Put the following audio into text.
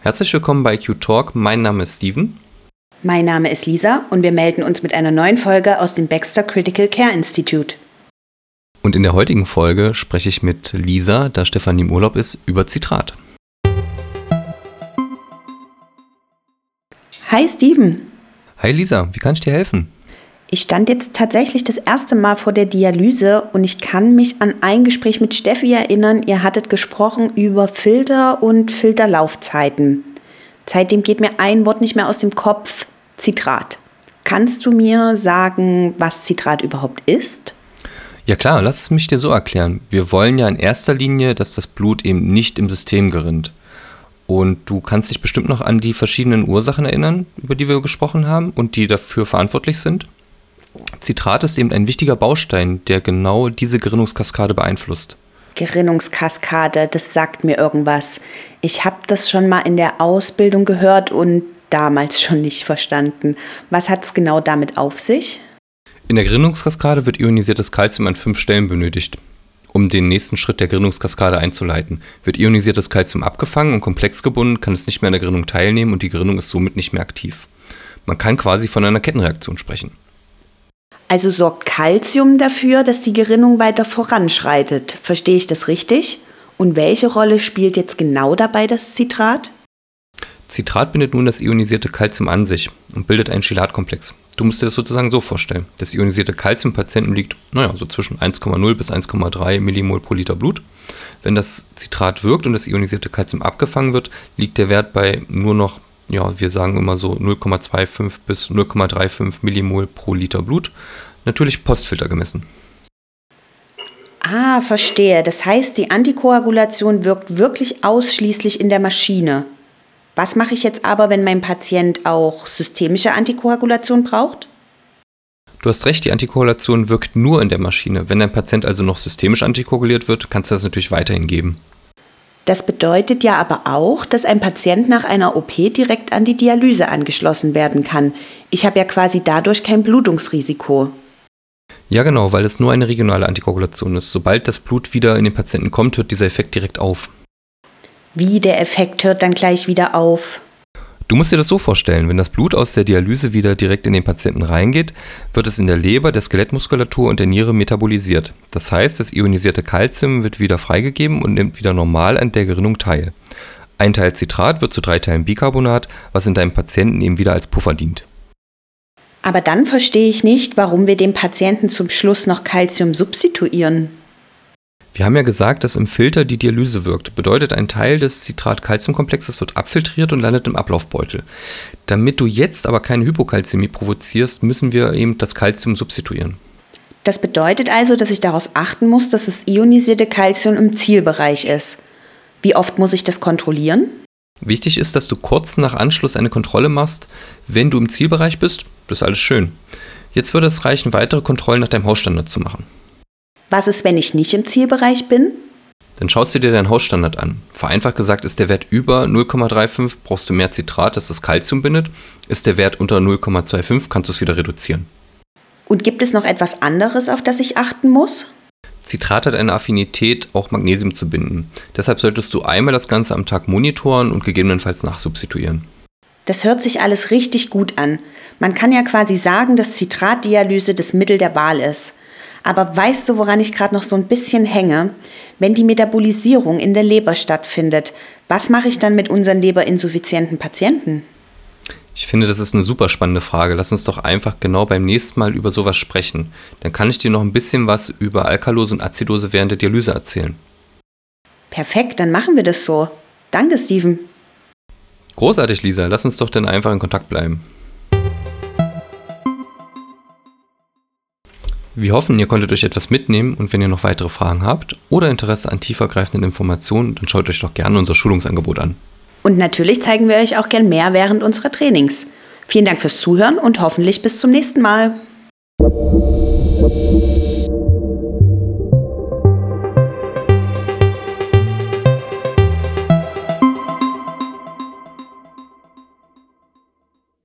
Herzlich willkommen bei Q-Talk. Mein Name ist Steven. Mein Name ist Lisa und wir melden uns mit einer neuen Folge aus dem Baxter Critical Care Institute. Und in der heutigen Folge spreche ich mit Lisa, da Stefanie im Urlaub ist, über Zitrat. Hi Steven. Hi Lisa, wie kann ich dir helfen? Ich stand jetzt tatsächlich das erste Mal vor der Dialyse und ich kann mich an ein Gespräch mit Steffi erinnern. Ihr hattet gesprochen über Filter und Filterlaufzeiten. Seitdem geht mir ein Wort nicht mehr aus dem Kopf. Zitrat. Kannst du mir sagen, was Zitrat überhaupt ist? Ja klar, lass es mich dir so erklären. Wir wollen ja in erster Linie, dass das Blut eben nicht im System gerinnt. Und du kannst dich bestimmt noch an die verschiedenen Ursachen erinnern, über die wir gesprochen haben und die dafür verantwortlich sind. Zitrat ist eben ein wichtiger Baustein, der genau diese Gerinnungskaskade beeinflusst. Gerinnungskaskade, das sagt mir irgendwas. Ich habe das schon mal in der Ausbildung gehört und damals schon nicht verstanden. Was hat es genau damit auf sich? In der Gerinnungskaskade wird ionisiertes Calcium an fünf Stellen benötigt. Um den nächsten Schritt der Gerinnungskaskade einzuleiten, wird ionisiertes Calcium abgefangen und komplex gebunden, kann es nicht mehr an der Gerinnung teilnehmen und die Gerinnung ist somit nicht mehr aktiv. Man kann quasi von einer Kettenreaktion sprechen. Also sorgt Calcium dafür, dass die Gerinnung weiter voranschreitet. Verstehe ich das richtig? Und welche Rolle spielt jetzt genau dabei das Zitrat? Zitrat bindet nun das ionisierte Calcium an sich und bildet einen Chelatkomplex. Du musst dir das sozusagen so vorstellen. Das ionisierte Calcium Patienten liegt, naja, so zwischen 1,0 bis 1,3 Millimol pro Liter Blut. Wenn das Zitrat wirkt und das ionisierte Calcium abgefangen wird, liegt der Wert bei nur noch, ja, wir sagen immer so 0,25 bis 0,35 Millimol pro Liter Blut. Natürlich Postfilter gemessen. Ah, verstehe. Das heißt, die Antikoagulation wirkt wirklich ausschließlich in der Maschine. Was mache ich jetzt aber, wenn mein Patient auch systemische Antikoagulation braucht? Du hast recht, die Antikoagulation wirkt nur in der Maschine. Wenn dein Patient also noch systemisch antikoaguliert wird, kannst du das natürlich weiterhin geben. Das bedeutet ja aber auch, dass ein Patient nach einer OP direkt an die Dialyse angeschlossen werden kann. Ich habe ja quasi dadurch kein Blutungsrisiko. Ja, genau, weil es nur eine regionale Antikoagulation ist. Sobald das Blut wieder in den Patienten kommt, hört dieser Effekt direkt auf. Wie der Effekt hört dann gleich wieder auf. Du musst dir das so vorstellen, wenn das Blut aus der Dialyse wieder direkt in den Patienten reingeht, wird es in der Leber, der Skelettmuskulatur und der Niere metabolisiert. Das heißt, das ionisierte Kalzium wird wieder freigegeben und nimmt wieder normal an der Gerinnung teil. Ein Teil Citrat wird zu drei Teilen Bicarbonat, was in deinem Patienten eben wieder als Puffer dient. Aber dann verstehe ich nicht, warum wir dem Patienten zum Schluss noch Calcium substituieren. Wir haben ja gesagt, dass im Filter die Dialyse wirkt. Bedeutet, ein Teil des Citrat-Calcium-Komplexes wird abfiltriert und landet im Ablaufbeutel. Damit du jetzt aber keine Hypokalzämie provozierst, müssen wir eben das Calcium substituieren. Das bedeutet also, dass ich darauf achten muss, dass das ionisierte Calcium im Zielbereich ist. Wie oft muss ich das kontrollieren? Wichtig ist, dass du kurz nach Anschluss eine Kontrolle machst. Wenn du im Zielbereich bist, das ist alles schön. Jetzt würde es reichen, weitere Kontrollen nach deinem Hausstandard zu machen. Was ist, wenn ich nicht im Zielbereich bin? Dann schaust du dir deinen Hausstandard an. Vereinfacht gesagt, ist der Wert über 0,35, brauchst du mehr Zitrat, das das Kalzium bindet. Ist der Wert unter 0,25, kannst du es wieder reduzieren. Und gibt es noch etwas anderes, auf das ich achten muss? Zitrat hat eine Affinität, auch Magnesium zu binden. Deshalb solltest du einmal das Ganze am Tag monitoren und gegebenenfalls nachsubstituieren. Das hört sich alles richtig gut an. Man kann ja quasi sagen, dass Zitratdialyse das Mittel der Wahl ist. Aber weißt du, woran ich gerade noch so ein bisschen hänge? Wenn die Metabolisierung in der Leber stattfindet, was mache ich dann mit unseren leberinsuffizienten Patienten? Ich finde, das ist eine super spannende Frage. Lass uns doch einfach genau beim nächsten Mal über sowas sprechen. Dann kann ich dir noch ein bisschen was über Alkalose und Azidose während der Dialyse erzählen. Perfekt, dann machen wir das so. Danke, Steven. Großartig, Lisa. Lass uns doch dann einfach in Kontakt bleiben. Wir hoffen, ihr konntet euch etwas mitnehmen und wenn ihr noch weitere Fragen habt oder Interesse an tiefergreifenden Informationen, dann schaut euch doch gerne unser Schulungsangebot an. Und natürlich zeigen wir euch auch gern mehr während unserer Trainings. Vielen Dank fürs Zuhören und hoffentlich bis zum nächsten Mal.